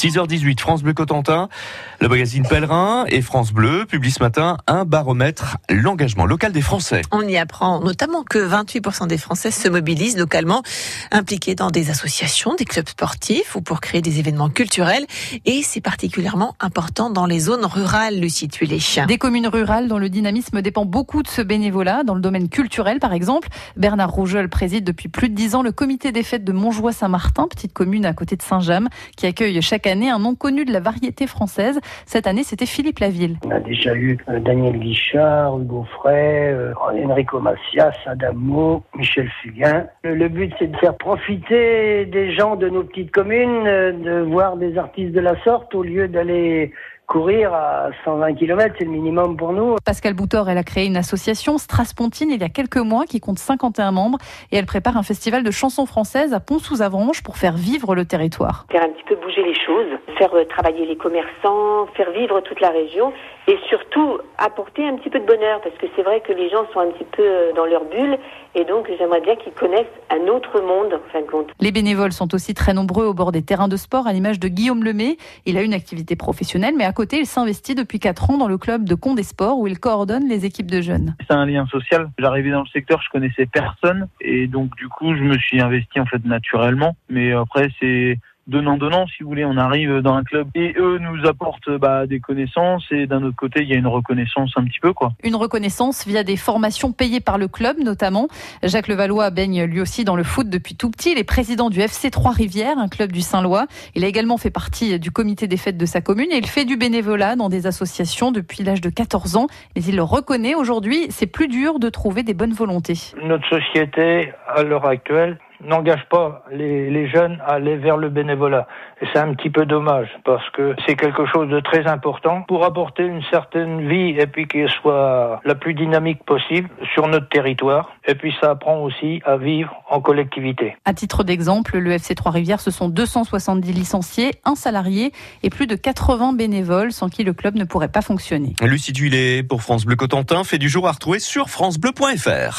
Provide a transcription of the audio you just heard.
6h18, France Bleu Cotentin, le magazine Pèlerin et France Bleu publie ce matin un baromètre l'engagement local des Français. On y apprend notamment que 28% des Français se mobilisent localement, impliqués dans des associations, des clubs sportifs ou pour créer des événements culturels. Et c'est particulièrement important dans les zones rurales, Lucie chiens. Des communes rurales dont le dynamisme dépend beaucoup de ce bénévolat, dans le domaine culturel par exemple. Bernard Rougeol préside depuis plus de 10 ans le comité des fêtes de Montjoie-Saint-Martin, petite commune à côté de Saint-James, qui accueille chaque année un nom connu de la variété française. Cette année, c'était Philippe Laville. On a déjà eu euh, Daniel Guichard, Hugo Frey, euh, Enrico Macias, Adamo, Michel Fugain. Le but, c'est de faire profiter des gens de nos petites communes, euh, de voir des artistes de la sorte au lieu d'aller courir à 120 km, c'est le minimum pour nous. Pascal Boutor, elle a créé une association Straspontine il y a quelques mois qui compte 51 membres et elle prépare un festival de chansons françaises à Pont-sous-Avranches pour faire vivre le territoire. Faire un petit peu bouger les choses, faire travailler les commerçants, faire vivre toute la région et surtout apporter un petit peu de bonheur parce que c'est vrai que les gens sont un petit peu dans leur bulle et donc j'aimerais bien qu'ils connaissent un autre monde en fin de compte. Les bénévoles sont aussi très nombreux au bord des terrains de sport à l'image de Guillaume Lemay. Il a une activité professionnelle mais à il s'investit depuis 4 ans dans le club de Condé Sport où il coordonne les équipes de jeunes. C'est un lien social. J'arrivais dans le secteur, je connaissais personne et donc du coup je me suis investi en fait naturellement mais après c'est donnant-donnant, si vous voulez. On arrive dans un club et eux nous apportent bah, des connaissances et d'un autre côté, il y a une reconnaissance un petit peu. quoi. Une reconnaissance via des formations payées par le club notamment. Jacques Levallois baigne lui aussi dans le foot depuis tout petit. Il est président du FC Trois-Rivières, un club du Saint-Lois. Il a également fait partie du comité des fêtes de sa commune et il fait du bénévolat dans des associations depuis l'âge de 14 ans. Mais il le reconnaît aujourd'hui, c'est plus dur de trouver des bonnes volontés. Notre société, à l'heure actuelle, n'engage pas les, les, jeunes à aller vers le bénévolat. Et c'est un petit peu dommage parce que c'est quelque chose de très important pour apporter une certaine vie et puis qu'elle soit la plus dynamique possible sur notre territoire. Et puis ça apprend aussi à vivre en collectivité. À titre d'exemple, le FC Trois-Rivières, ce sont 270 licenciés, un salarié et plus de 80 bénévoles sans qui le club ne pourrait pas fonctionner. Lucie Duillet pour France Bleu Cotentin fait du jour à retrouver sur francebleu.fr.